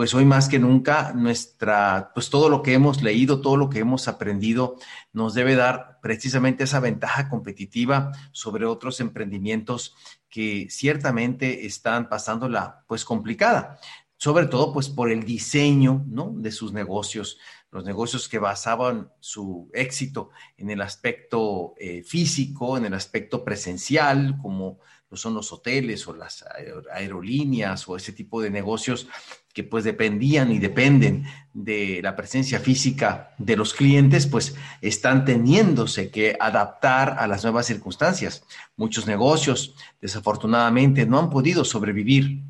Pues hoy más que nunca nuestra, pues todo lo que hemos leído, todo lo que hemos aprendido nos debe dar precisamente esa ventaja competitiva sobre otros emprendimientos que ciertamente están pasándola pues complicada, sobre todo pues por el diseño, ¿no? De sus negocios, los negocios que basaban su éxito en el aspecto eh, físico, en el aspecto presencial, como son los hoteles o las aerolíneas o ese tipo de negocios que pues dependían y dependen de la presencia física de los clientes, pues están teniéndose que adaptar a las nuevas circunstancias. Muchos negocios, desafortunadamente, no han podido sobrevivir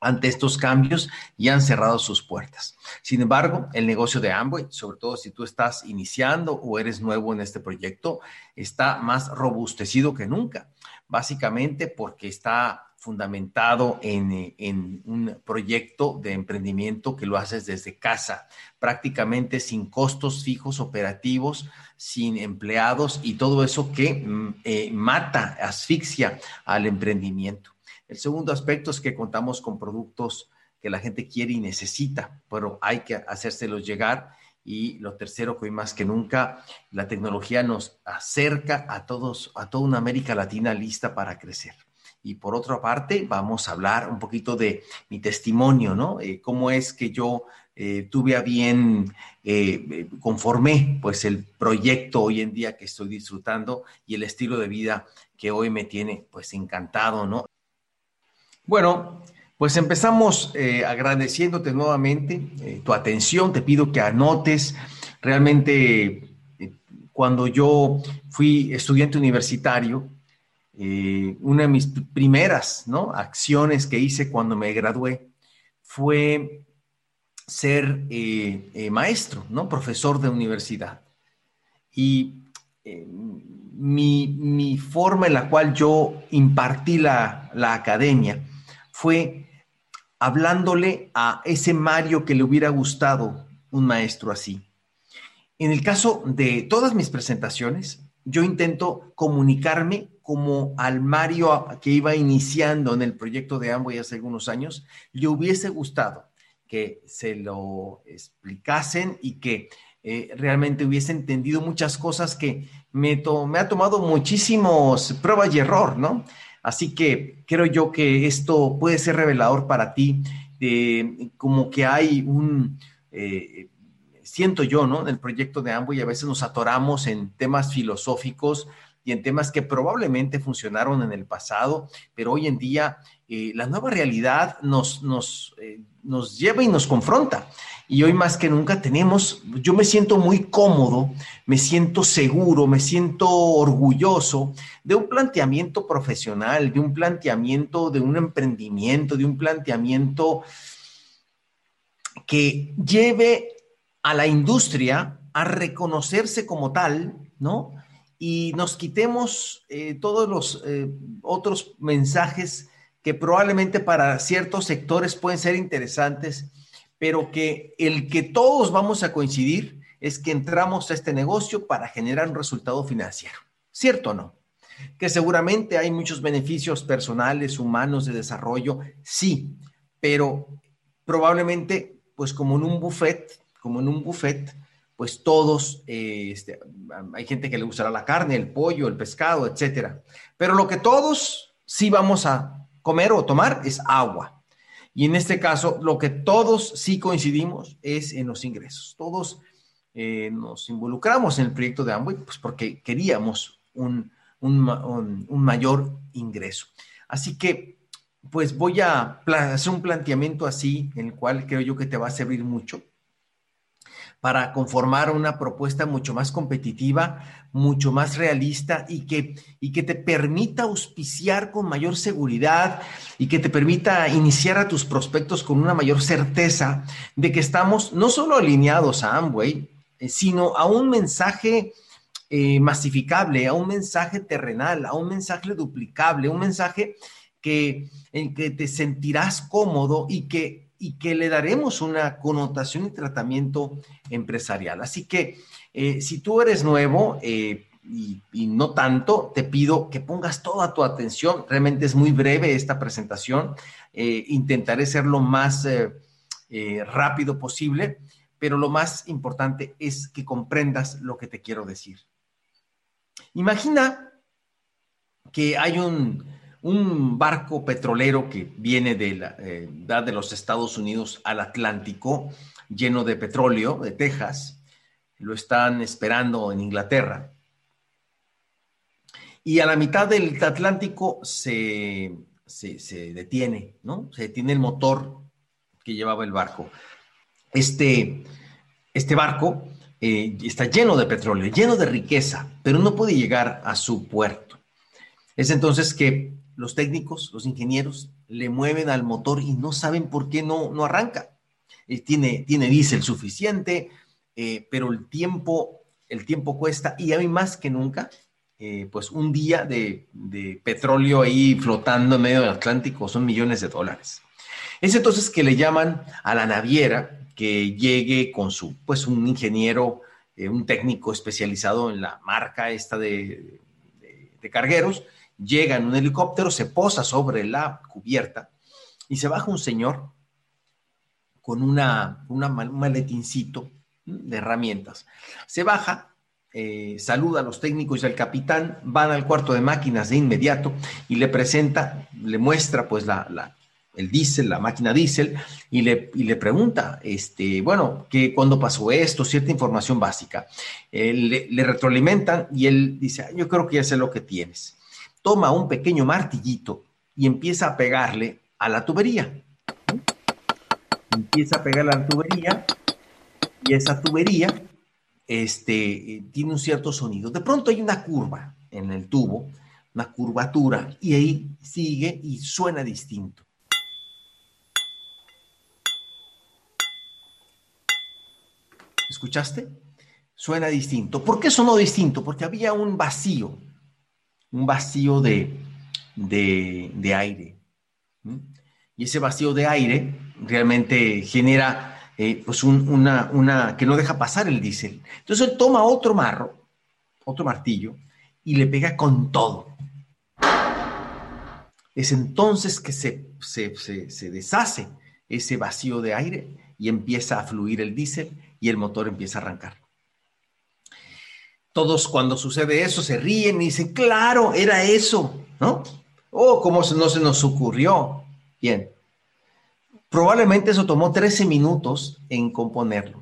ante estos cambios y han cerrado sus puertas. Sin embargo, el negocio de Amway, sobre todo si tú estás iniciando o eres nuevo en este proyecto, está más robustecido que nunca, básicamente porque está fundamentado en, un proyecto de emprendimiento que lo haces desde casa, prácticamente sin costos fijos operativos, sin empleados y todo eso que mm, eh, mata, asfixia al emprendimiento. El segundo aspecto es que contamos con productos que la gente quiere y necesita, pero hay que hacérselos llegar. Y lo tercero, que hoy más que nunca, la tecnología nos acerca a todos, a toda una América Latina lista para crecer. Y por otra parte, vamos a hablar un poquito de mi testimonio, ¿no? Eh, cómo es que yo eh, tuve a bien, eh, conformé pues el proyecto hoy en día que estoy disfrutando y el estilo de vida que hoy me tiene pues encantado, ¿no? Bueno, pues empezamos agradeciéndote nuevamente tu atención, te pido que anotes realmente cuando yo fui estudiante universitario, eh, una de mis primeras acciones que hice cuando me gradué fue ser eh, eh, maestro, ¿no? profesor de universidad. Y mi, forma en la cual yo impartí la academia fue hablándole a ese Mario que le hubiera gustado un maestro así. En el caso de todas mis presentaciones, yo intento comunicarme como al Mario que iba iniciando en el proyecto de Amway hace algunos años, le hubiese gustado que se lo explicasen y que eh, realmente hubiese entendido muchas cosas que me, me ha tomado muchísimos prueba y error, ¿no? Así que creo yo que esto puede ser revelador para ti, de como que hay un, eh, siento yo, ¿no? En el proyecto de Amway a veces nos atoramos en temas filosóficos, y en temas que probablemente funcionaron en el pasado, pero hoy en día eh, la nueva realidad nos, nos, eh, nos lleva y nos confronta. Y hoy más que nunca tenemos, yo me siento muy cómodo, me siento seguro, me siento orgulloso de un planteamiento profesional, de un planteamiento de un emprendimiento, de un planteamiento que lleve a la industria a reconocerse como tal, ¿no? Y nos quitemos eh, todos los eh, otros mensajes que probablemente para ciertos sectores pueden ser interesantes, pero que el que todos vamos a coincidir es que entramos a este negocio para generar un resultado financiero. ¿Cierto o no? Que seguramente hay muchos beneficios personales, humanos, de desarrollo, sí, pero probablemente, pues como en un buffet, como en un buffet, pues todos, eh, este, hay gente que le gustará la carne, el pollo, el pescado, etcétera. Pero lo que todos sí vamos a comer o tomar es agua. Y en este caso, lo que todos sí coincidimos es en los ingresos. Todos eh, nos involucramos en el proyecto de Amway pues porque queríamos un, un mayor ingreso. Así que, pues voy a hacer un planteamiento así, en el cual creo yo que te va a servir mucho para conformar una propuesta mucho más competitiva, mucho más realista y que, y que te permita auspiciar con mayor seguridad y que te permita iniciar a tus prospectos con una mayor certeza de que estamos no solo alineados a Amway, eh, sino a un mensaje eh, masificable, a un mensaje terrenal, a un mensaje duplicable, un mensaje que, en que te sentirás cómodo y que, y que le daremos una connotación y tratamiento empresarial. Así que eh, si tú eres nuevo, eh, y, no tanto, te pido que pongas toda tu atención. Realmente es muy breve esta presentación. Eh, intentaré ser lo más rápido posible, pero lo más importante es que comprendas lo que te quiero decir. Imagina que hay un, barco petrolero que viene de, la, de los Estados Unidos al Atlántico, lleno de petróleo, de Texas. Lo están esperando en Inglaterra y a la mitad del Atlántico se, detiene, ¿no? Se detiene el motor que llevaba el barco. Este, este barco eh, está lleno de petróleo, lleno de riqueza, pero no puede llegar a su puerto. Es entonces que los técnicos, los ingenieros, le mueven al motor y no saben por qué no, no arranca. Eh, tiene, tiene diésel suficiente, eh, pero el tiempo, el tiempo cuesta y hay más que nunca eh, pues un día de, petróleo ahí flotando en medio del Atlántico son millones de dólares. Es entonces que le llaman a la naviera que llegue con su, pues un ingeniero, un técnico especializado en la marca esta de, cargueros, llega en un helicóptero, se posa sobre la cubierta y se baja un señor con una, una, un maletincito de herramientas. Se baja, eh, saluda a los técnicos y al capitán, van al cuarto de máquinas de inmediato y le presenta, le muestra pues la, el diésel, la máquina diésel, y le, le pregunta, este, bueno, que cuando pasó esto, cierta información básica. le, retroalimentan y él dice, yo creo que ya sé lo que tienes. Toma un pequeño martillito y empieza a pegarle a la tubería. Empieza a pegarle a la tubería y esa tubería este, tiene un cierto sonido. De pronto hay una curva en el tubo, una curvatura, y ahí sigue y suena distinto. ¿Escuchaste? Suena distinto. ¿Por qué sonó distinto? Porque había un vacío, un vacío de, de, aire. Y ese vacío de aire realmente genera eh, pues una, una, que no deja pasar el diésel. Entonces él toma otro marro, otro martillo, y le pega con todo. Es entonces que se, se, se, deshace ese vacío de aire y empieza a fluir el diésel y el motor empieza a arrancar. Todos cuando sucede eso se ríen y dicen, claro, era eso, ¿no? Oh, ¿cómo no se nos ocurrió? Bien, Probablemente eso tomó 13 minutos en componerlo.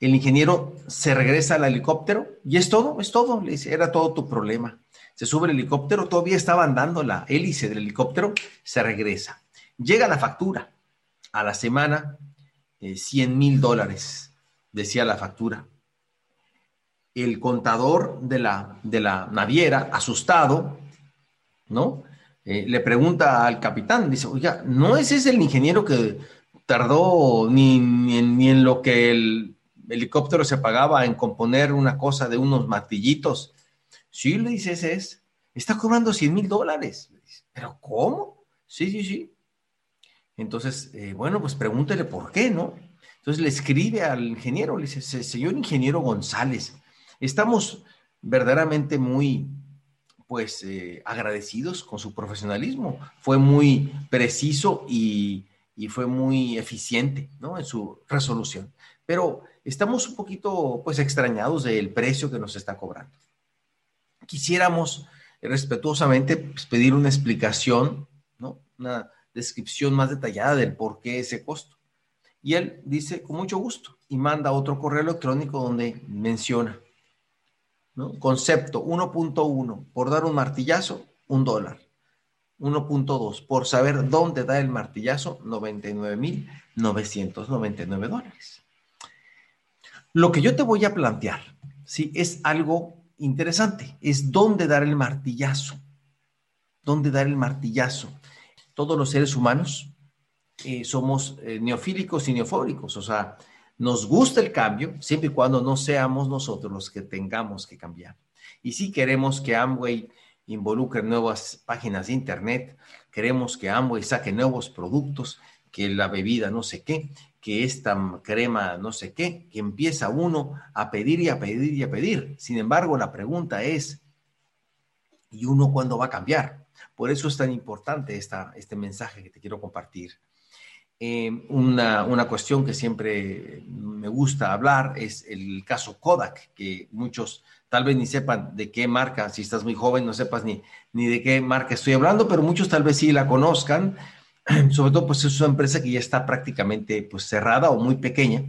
El ingeniero se regresa al helicóptero y es todo, es todo, le dice, era todo tu problema. Se sube el helicóptero, todavía estaba andando la hélice del helicóptero, se regresa. Llega la factura. A la semana, 100 eh, mil dólares, decía la factura. El contador de la, de la naviera, asustado, ¿no? Eh, le pregunta al capitán, dice, oiga, ¿no es ese el ingeniero que tardó ni, en, lo que el helicóptero se pagaba en componer una cosa de unos martillitos? Sí, le dice, ese es. Está cobrando 100 mil dólares. ¿Pero cómo? Sí, sí, sí. Entonces, eh, bueno, pues pregúntele por qué, ¿no? Entonces le escribe al ingeniero, le dice, señor ingeniero González, estamos verdaderamente muy pues eh, agradecidos con su profesionalismo. Fue muy preciso y, fue muy eficiente ¿no? en su resolución. Pero estamos un poquito pues extrañados del precio que nos está cobrando. Quisiéramos respetuosamente pues, pedir una explicación, ¿no? una descripción más detallada del por qué ese costo. Y él dice con mucho gusto y manda otro correo electrónico donde menciona Concepto 1.1, por dar un martillazo, un dólar. 1.2, por saber dónde da el martillazo, 99.999 dólares. Lo que yo te voy a plantear, ¿sí? Es algo interesante, es dónde dar el martillazo. ¿Dónde dar el martillazo? Todos los seres humanos eh, somos eh, neofílicos y neofóbicos, o sea, nos gusta el cambio, siempre y cuando no seamos nosotros los que tengamos que cambiar. Y si queremos que Amway involucre nuevas páginas de internet, queremos que Amway saque nuevos productos, que la bebida no sé qué, que esta crema no sé qué, que empieza uno a pedir y a pedir y a pedir. Sin embargo, la pregunta es, ¿y uno cuándo va a cambiar? Por eso es tan importante esta, este mensaje que te quiero compartir. Eh, una, una, cuestión que siempre me gusta hablar es el caso Kodak, que muchos tal vez ni sepan de qué marca, si estás muy joven no sepas ni, ni de qué marca estoy hablando, pero muchos tal vez sí la conozcan, sobre todo pues es una empresa que ya está prácticamente pues cerrada o muy pequeña,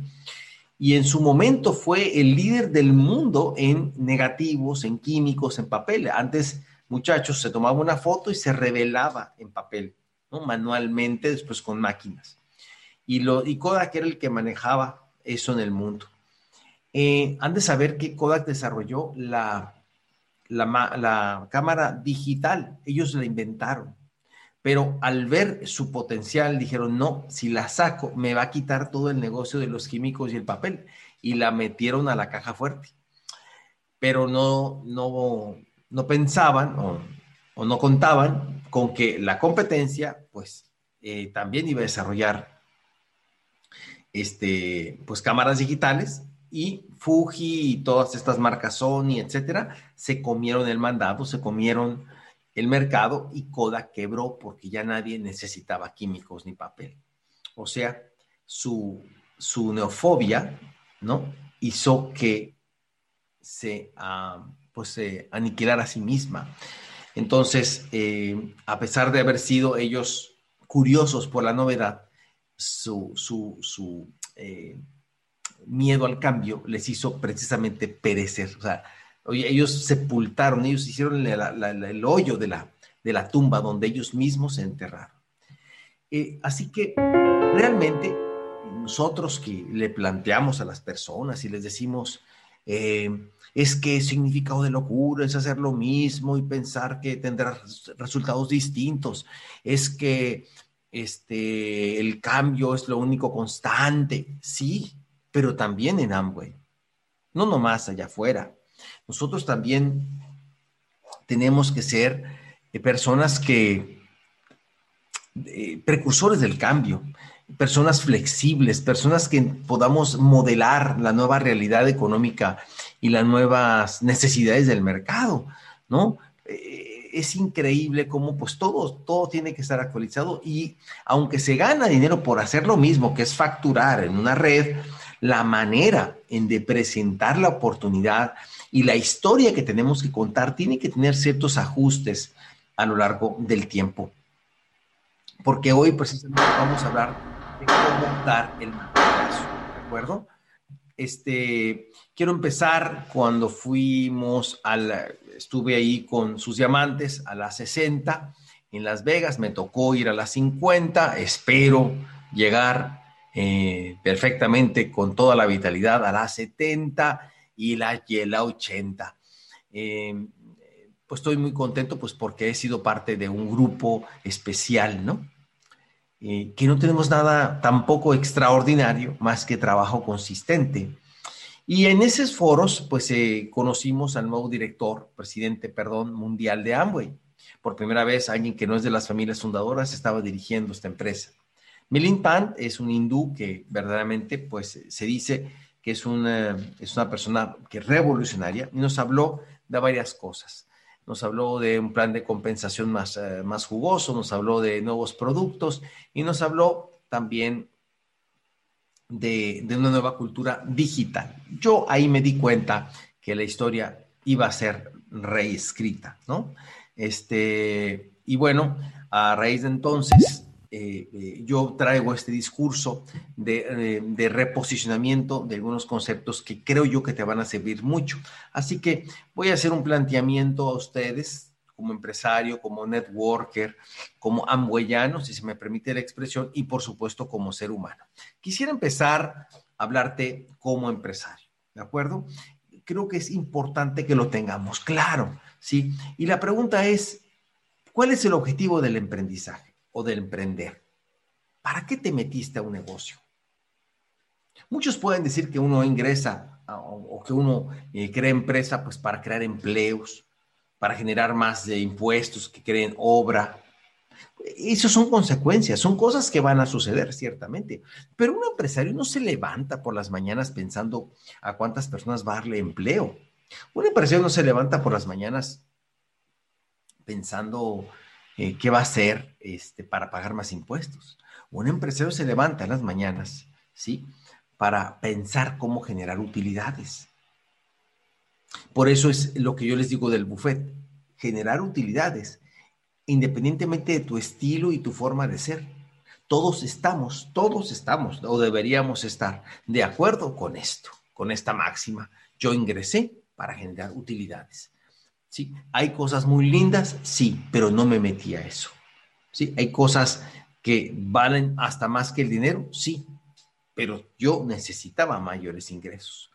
y en su momento fue el líder del mundo en negativos, en químicos, en papel. Antes, muchachos, se tomaba una foto y se revelaba en papel, ¿no? manualmente, después con máquinas y, Kodak era el que manejaba eso en el mundo. Eh, han de saber que Kodak desarrolló la, la, cámara digital, ellos la inventaron, pero al ver su potencial dijeron, no, si la saco me va a quitar todo el negocio de los químicos y el papel, y la metieron a la caja fuerte. Pero no, no, no pensaban o, no contaban con que la competencia, pues, eh, también iba a desarrollar este, pues cámaras digitales y Fuji y todas estas marcas Sony, etcétera, se comieron el mandado, se comieron el mercado y Kodak quebró porque ya nadie necesitaba químicos ni papel. O sea, su, su neofobia, ¿no? Hizo que se, uh, pues, se aniquilara a sí misma. Entonces, eh, a pesar de haber sido ellos curiosos por la novedad, su, su, eh, miedo al cambio les hizo precisamente perecer. O sea, ellos sepultaron, ellos hicieron el hoyo de la, de la tumba donde ellos mismos se enterraron. Eh, así que realmente nosotros que le planteamos a las personas y les decimos, eh, es que significado de locura es hacer lo mismo y pensar que tendrá resultados distintos, es que este, el cambio es lo único constante, sí, pero también en Amway, no nomás allá afuera. Nosotros también tenemos que ser eh, personas que, eh, precursores del cambio, personas flexibles, personas que podamos modelar la nueva realidad económica y las nuevas necesidades del mercado, ¿no? Eh, es increíble cómo pues todo, todo tiene que estar actualizado y aunque se gana dinero por hacer lo mismo, que es facturar en una red, la manera en de presentar la oportunidad y la historia que tenemos que contar tiene que tener ciertos ajustes a lo largo del tiempo. Porque hoy precisamente vamos a hablar de cómo dar el mandato, ¿de acuerdo? Este, quiero empezar cuando fuimos al, estuve ahí con sus diamantes a las 60 en Las Vegas, me tocó ir a las 50, espero llegar eh, perfectamente con toda la vitalidad a las 70 y la, y la 80. Eh, pues estoy muy contento pues porque he sido parte de un grupo especial, ¿no? Eh, que no tenemos nada tampoco extraordinario más que trabajo consistente y en esos foros, pues eh, conocimos al nuevo director, presidente, perdón, mundial de Amway. Por primera vez, alguien que no es de las familias fundadoras estaba dirigiendo esta empresa. Milin Pant es un hindú que verdaderamente, pues, se dice que es una, es una persona que revolucionaria y nos habló de varias cosas. Nos habló de un plan de compensación más, eh, más jugoso, nos habló de nuevos productos y nos habló también de, una nueva cultura digital. Yo ahí me di cuenta que la historia iba a ser reescrita, ¿no? Este, y bueno, a raíz de entonces, eh, eh, yo traigo este discurso de, eh, de, reposicionamiento de algunos conceptos que creo yo que te van a servir mucho. Así que voy a hacer un planteamiento a ustedes como empresario, como networker, como amwayano, si se me permite la expresión, y por supuesto como ser humano. Quisiera empezar a hablarte como empresario, ¿de acuerdo? Creo que es importante que lo tengamos claro, ¿sí? Y la pregunta es, ¿cuál es el objetivo del emprendizaje o del emprender? ¿Para qué te metiste a un negocio? Muchos pueden decir que uno ingresa o, que uno eh, crea empresa pues para crear empleos, para generar más de impuestos, que creen obra. Esas son consecuencias, son cosas que van a suceder, ciertamente. Pero un empresario no se levanta por las mañanas pensando a cuántas personas va a darle empleo. Un empresario no se levanta por las mañanas pensando eh, qué va a hacer este, para pagar más impuestos. Un empresario se levanta en las mañanas, ¿sí? Para pensar cómo generar utilidades. Por eso es lo que yo les digo del buffet, generar utilidades, independientemente de tu estilo y tu forma de ser. Todos estamos, todos estamos, o deberíamos estar de acuerdo con esto, con esta máxima. Yo ingresé para generar utilidades. ¿Sí? ¿Hay cosas muy lindas? Sí, pero no me metí a eso. ¿Sí? ¿Hay cosas que valen hasta más que el dinero? Sí, pero yo necesitaba mayores ingresos.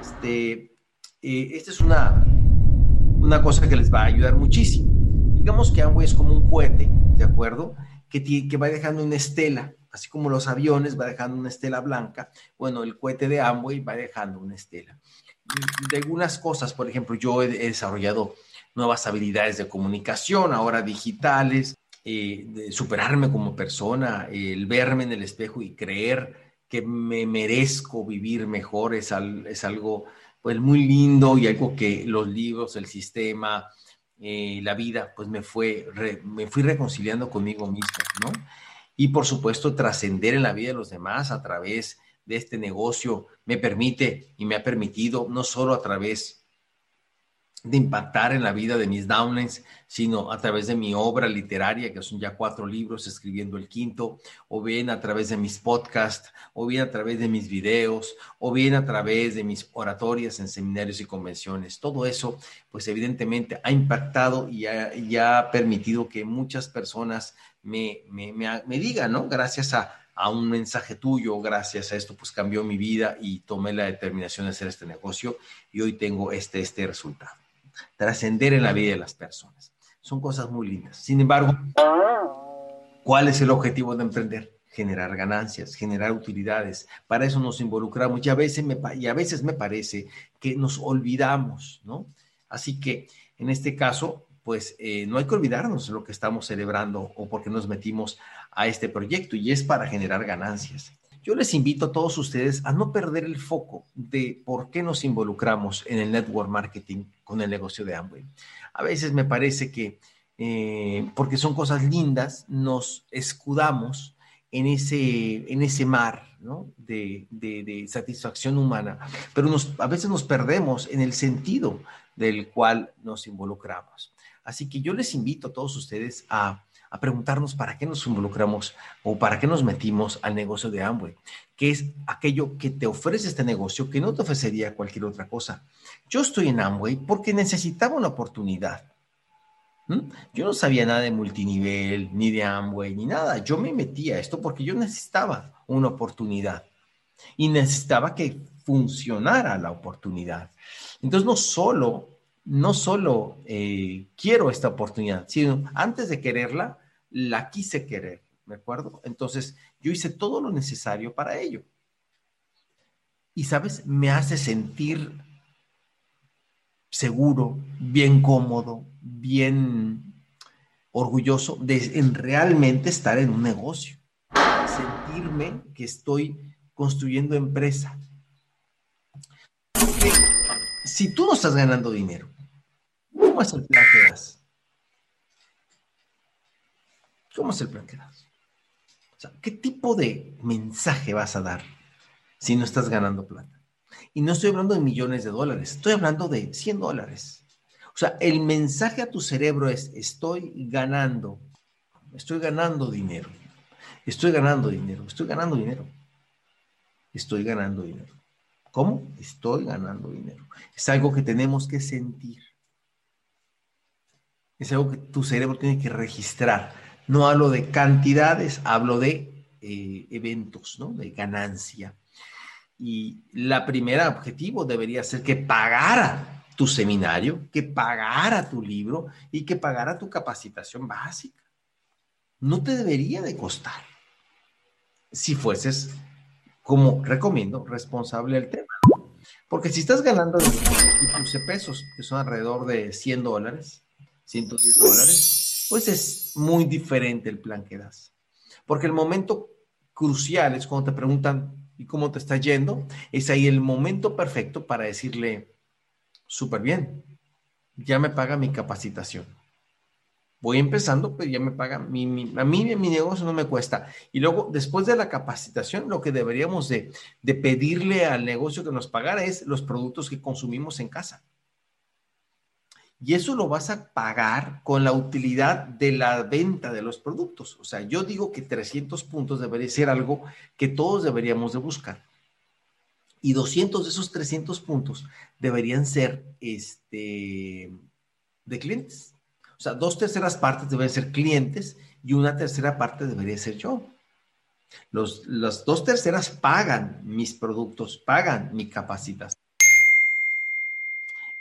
Este, eh, esta es una, una cosa que les va a ayudar muchísimo. Digamos que Amway es como un cohete, ¿de acuerdo? Que, que va dejando una estela, así como los aviones va dejando una estela blanca. Bueno, el cohete de Amway va dejando una estela. De algunas cosas, por ejemplo, yo he, desarrollado nuevas habilidades de comunicación, ahora digitales, eh, de superarme como persona, el verme en el espejo y creer que me merezco vivir mejor, es, es algo pues, muy lindo y algo que los libros, el sistema, eh, la vida, pues me, fue, me fui reconciliando conmigo mismo, ¿no? Y por supuesto, trascender en la vida de los demás a través de este negocio me permite y me ha permitido, no solo a través de impactar en la vida de mis downlines, sino a través de mi obra literaria, que son ya cuatro libros, escribiendo el quinto, o bien a través de mis podcasts, o bien a través de mis videos, o bien a través de mis oratorias en seminarios y convenciones. Todo eso, pues evidentemente ha impactado y ha, permitido que muchas personas me, me, me, digan, ¿no? Gracias a, a un mensaje tuyo, gracias a esto, pues cambió mi vida y tomé la determinación de hacer este negocio y hoy tengo este, este resultado trascender en la vida de las personas. Son cosas muy lindas. Sin embargo, ¿cuál es el objetivo de emprender? Generar ganancias, generar utilidades. Para eso nos involucramos y a veces me, y a veces me parece que nos olvidamos, ¿no? Así que en este caso, pues eh, no hay que olvidarnos de lo que estamos celebrando o porque nos metimos a este proyecto y es para generar ganancias. Yo les invito a todos ustedes a no perder el foco de por qué nos involucramos en el network marketing con el negocio de Amway. A veces me parece que, eh, porque son cosas lindas, nos escudamos en ese, en ese mar de, satisfacción humana, pero a veces nos perdemos en el sentido del cual nos involucramos. Así que yo les invito a todos ustedes a a preguntarnos para qué nos involucramos o para qué nos metimos al negocio de Amway, que es aquello que te ofrece este negocio que no te ofrecería cualquier otra cosa. Yo estoy en Amway porque necesitaba una oportunidad. Yo no sabía nada de multinivel, ni de Amway, ni nada. Yo me metí a esto porque yo necesitaba una oportunidad y necesitaba que funcionara la oportunidad. Entonces, no solo no solo eh, quiero esta oportunidad, sino antes de quererla, la quise querer, ¿me acuerdo? Entonces, yo hice todo lo necesario para ello. Y, ¿sabes? Me hace sentir seguro, bien cómodo, bien orgulloso de en realmente estar en un negocio. Sentirme que estoy construyendo empresa. si tú no estás ganando dinero, ¿cómo es el plan que das? ¿Cómo es el plan que das? O sea, ¿qué tipo de mensaje vas a dar si no estás ganando plata? Y no estoy hablando de millones de dólares, estoy hablando de 100 dólares. O sea, el mensaje a tu cerebro es, estoy ganando, estoy ganando dinero, estoy ganando dinero, estoy ganando dinero, estoy ganando dinero. ¿Cómo? Estoy ganando dinero. Es algo que tenemos que sentir. Es algo que tu cerebro tiene que registrar. No hablo de cantidades, hablo de eh, eventos, ¿no? De ganancia. Y la primera objetivo debería ser que pagara tu seminario, que pagara tu libro y que pagara tu capacitación básica. No te debería de costar. Si fueses, como recomiendo, responsable del tema. Porque si estás ganando 15 pesos, que son alrededor de 100 dólares, 110 dólares, pues es muy diferente el plan que das. Porque el momento crucial es cuando te preguntan, ¿y cómo te está yendo? Es ahí el momento perfecto para decirle, súper bien, ya me paga mi capacitación. Voy empezando, pero ya me paga, mi, a mí mi negocio no me cuesta. Y luego, después de la capacitación, lo que deberíamos de, de pedirle al negocio que nos pagara es los productos que consumimos en casa. Y eso lo vas a pagar con la utilidad de la venta de los productos. O sea, yo digo que 300 puntos debería ser algo que todos deberíamos de buscar. Y 200 de esos 300 puntos deberían ser este, de clientes. O sea, dos terceras partes deben ser clientes y una tercera parte debería ser yo. Los, las dos terceras pagan mis productos, pagan mi capacitación.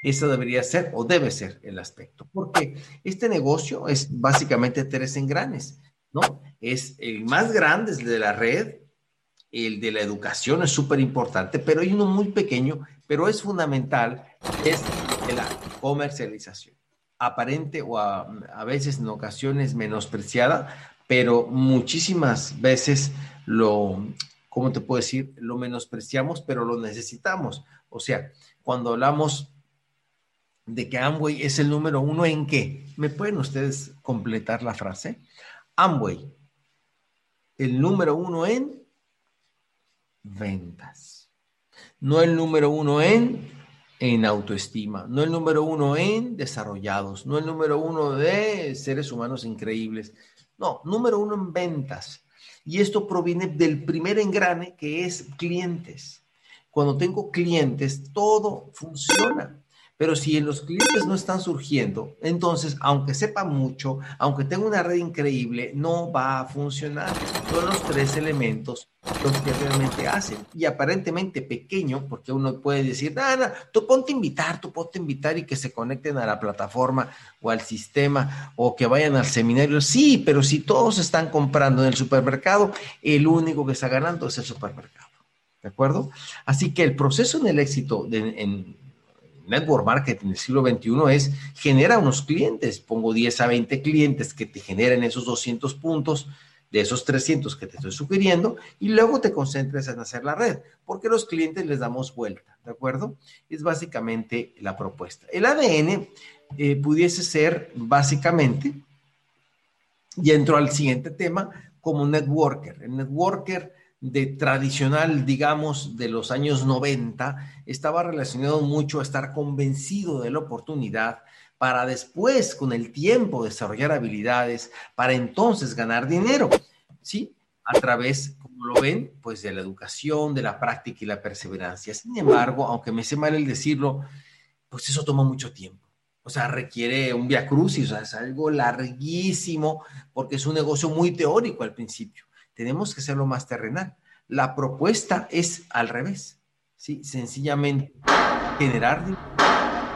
Eso debería ser o debe ser el aspecto, porque este negocio es básicamente tres engranes, ¿no? Es el más grande, es de la red, el de la educación es súper importante, pero hay uno muy pequeño, pero es fundamental, es la comercialización aparente o a, veces en ocasiones menospreciada, pero muchísimas veces lo, ¿cómo te puedo decir? Lo menospreciamos, pero lo necesitamos. O sea, cuando hablamos de que Amway es el número uno en qué, ¿me pueden ustedes completar la frase? Amway, el número uno en ventas, no el número uno en en autoestima, no el número uno en desarrollados, no el número uno de seres humanos increíbles, no, número uno en ventas. Y esto proviene del primer engrane que es clientes. Cuando tengo clientes, todo funciona. Pero si los clientes no están surgiendo, entonces, aunque sepa mucho, aunque tenga una red increíble, no va a funcionar. Son los tres elementos los que realmente hacen. Y aparentemente pequeño, porque uno puede decir, nada, tú ponte a invitar, tú ponte a invitar y que se conecten a la plataforma o al sistema o que vayan al seminario. Sí, pero si todos están comprando en el supermercado, el único que está ganando es el supermercado. ¿De acuerdo? Así que el proceso en el éxito en network marketing del siglo XXI es genera unos clientes. Pongo 10 a 20 clientes que te generen esos 200 puntos de esos 300 que te estoy sugiriendo y luego te concentres en hacer la red, porque los clientes les damos vuelta, ¿de acuerdo? Es básicamente la propuesta. El ADN eh, pudiese ser básicamente, y entro al siguiente tema, como networker. El networker de tradicional, digamos, de los años 90, estaba relacionado mucho a estar convencido de la oportunidad para después, con el tiempo, desarrollar habilidades, para entonces ganar dinero, ¿sí? A través, como lo ven, pues de la educación, de la práctica y la perseverancia. Sin embargo, aunque me sé mal el decirlo, pues eso toma mucho tiempo. O sea, requiere un via crucis, o sea, es algo larguísimo porque es un negocio muy teórico al principio tenemos que hacerlo más terrenal. La propuesta es al revés, ¿sí? Sencillamente generar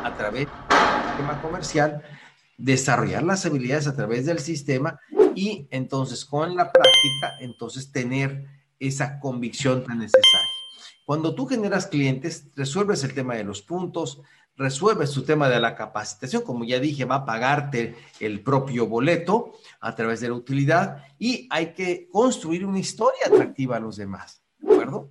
a través del sistema comercial, desarrollar las habilidades a través del sistema y entonces con la práctica, entonces tener esa convicción tan necesaria. Cuando tú generas clientes, resuelves el tema de los puntos, resuelves tu tema de la capacitación, como ya dije, va a pagarte el propio boleto a través de la utilidad y hay que construir una historia atractiva a los demás, ¿de acuerdo?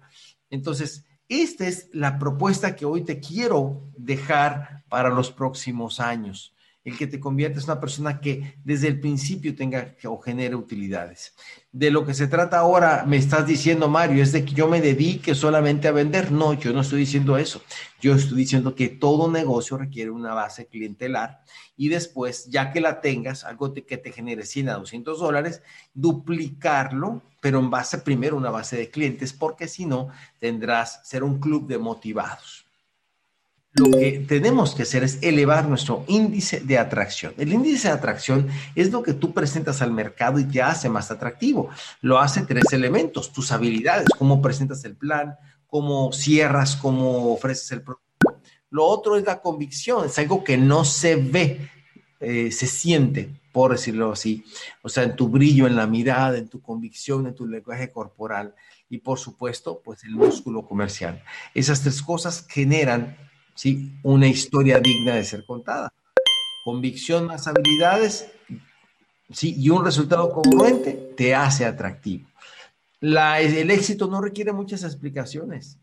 Entonces, esta es la propuesta que hoy te quiero dejar para los próximos años el que te conviertes en una persona que desde el principio tenga o genere utilidades. De lo que se trata ahora, me estás diciendo, Mario, es de que yo me dedique solamente a vender. No, yo no estoy diciendo eso. Yo estoy diciendo que todo negocio requiere una base clientelar y después, ya que la tengas, algo que te genere 100 a 200 dólares, duplicarlo, pero en base primero una base de clientes, porque si no, tendrás ser un club de motivados lo que tenemos que hacer es elevar nuestro índice de atracción. El índice de atracción es lo que tú presentas al mercado y te hace más atractivo. Lo hace tres elementos, tus habilidades, cómo presentas el plan, cómo cierras, cómo ofreces el producto. Lo otro es la convicción, es algo que no se ve. eh, se siente, por decirlo así, o sea, en tu brillo, en la mirada, en tu convicción, en tu lenguaje corporal y por supuesto, pues el músculo comercial. Esas tres cosas generan, ¿sí? Una historia digna de ser contada. Convicción más habilidades, ¿sí? Y un resultado congruente te hace atractivo. La, el éxito no requiere muchas explicaciones.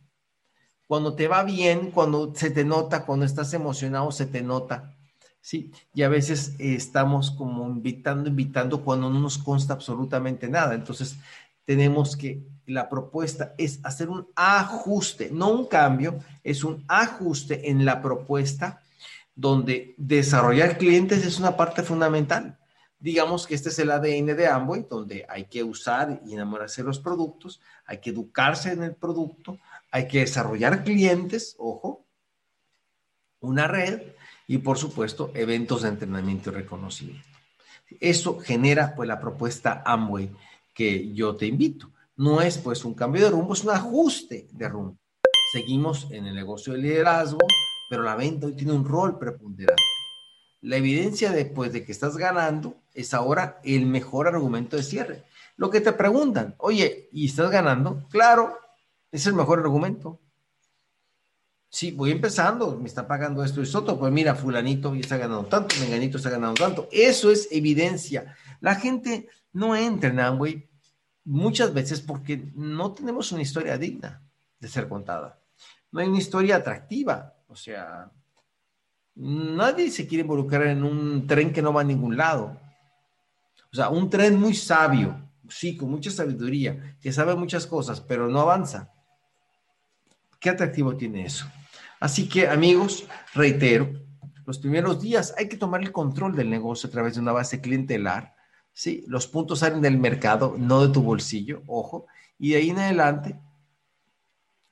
Cuando te va bien, cuando se te nota, cuando estás emocionado, se te nota. Sí, y a veces estamos como invitando, invitando cuando no nos consta absolutamente nada. Entonces, tenemos que, la propuesta es hacer un ajuste, no un cambio, es un ajuste en la propuesta donde desarrollar clientes es una parte fundamental digamos que este es el ADN de Amway, donde hay que usar y enamorarse de los productos, hay que educarse en el producto, hay que desarrollar clientes, ojo, una red y por supuesto eventos de entrenamiento y reconocimiento. Eso genera pues la propuesta Amway que yo te invito. No es pues un cambio de rumbo, es un ajuste de rumbo. Seguimos en el negocio de liderazgo, pero la venta hoy tiene un rol preponderante. La evidencia después de que estás ganando es ahora el mejor argumento de cierre. Lo que te preguntan, oye, ¿y estás ganando? Claro, es el mejor argumento. Sí, voy empezando, me está pagando esto y esto, pues mira, fulanito ya está ganando tanto, menganito está ganando tanto. Eso es evidencia. La gente no entra en Amway muchas veces porque no tenemos una historia digna de ser contada. No hay una historia atractiva. O sea, Nadie se quiere involucrar en un tren que no va a ningún lado. O sea, un tren muy sabio, sí, con mucha sabiduría, que sabe muchas cosas, pero no avanza. ¿Qué atractivo tiene eso? Así que, amigos, reitero, los primeros días hay que tomar el control del negocio a través de una base clientelar. Sí, los puntos salen del mercado, no de tu bolsillo, ojo, y de ahí en adelante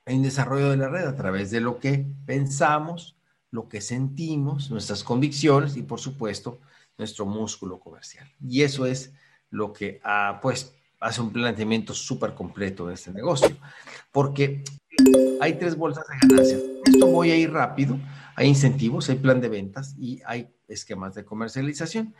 hay un desarrollo de la red a través de lo que pensamos, lo que sentimos, nuestras convicciones y por supuesto nuestro músculo comercial. Y eso es lo que ah, pues hace un planteamiento súper completo de este negocio, porque hay tres bolsas de ganancias. Esto voy a ir rápido. Hay incentivos, hay plan de ventas y hay esquemas de comercialización.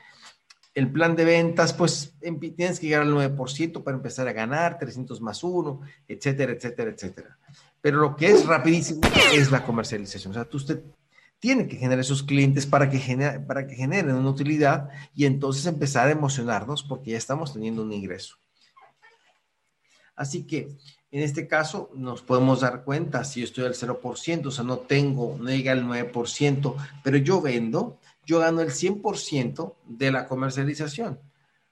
El plan de ventas, pues tienes que llegar al 9% para empezar a ganar, 300 más 1, etcétera, etcétera, etcétera. Pero lo que es rapidísimo es la comercialización. O sea, tú usted tiene que generar esos clientes para que, para que generen una utilidad y entonces empezar a emocionarnos porque ya estamos teniendo un ingreso. Así que en este caso nos podemos dar cuenta, si yo estoy al 0%, o sea, no tengo, no llega al 9%, pero yo vendo, yo gano el 100% de la comercialización.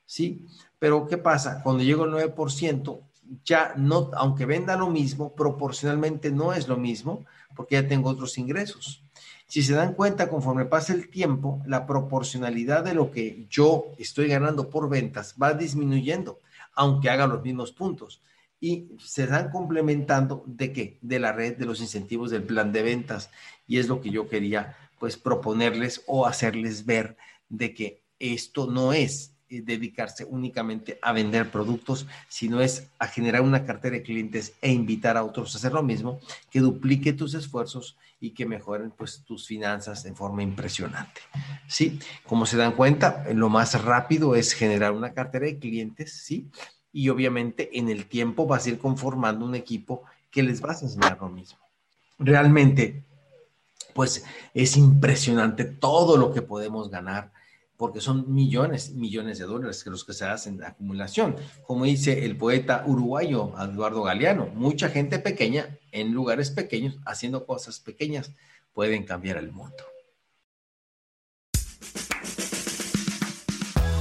¿Sí? Pero ¿qué pasa? Cuando llego al 9%, ya no, aunque venda lo mismo, proporcionalmente no es lo mismo, porque ya tengo otros ingresos. Si se dan cuenta, conforme pasa el tiempo, la proporcionalidad de lo que yo estoy ganando por ventas va disminuyendo, aunque haga los mismos puntos. Y se dan complementando de qué? De la red de los incentivos del plan de ventas. Y es lo que yo quería pues proponerles o hacerles ver de que esto no es eh, dedicarse únicamente a vender productos, sino es a generar una cartera de clientes e invitar a otros a hacer lo mismo, que duplique tus esfuerzos y que mejoren pues tus finanzas de forma impresionante. Sí, como se dan cuenta, lo más rápido es generar una cartera de clientes, sí, y obviamente en el tiempo vas a ir conformando un equipo que les vas a enseñar lo mismo. Realmente, pues es impresionante todo lo que podemos ganar porque son millones, millones de dólares que los que se hacen de acumulación. Como dice el poeta uruguayo Eduardo Galeano, mucha gente pequeña en lugares pequeños, haciendo cosas pequeñas, pueden cambiar el mundo.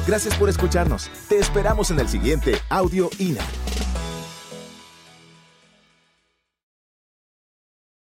Gracias por escucharnos. Te esperamos en el siguiente Audio INA.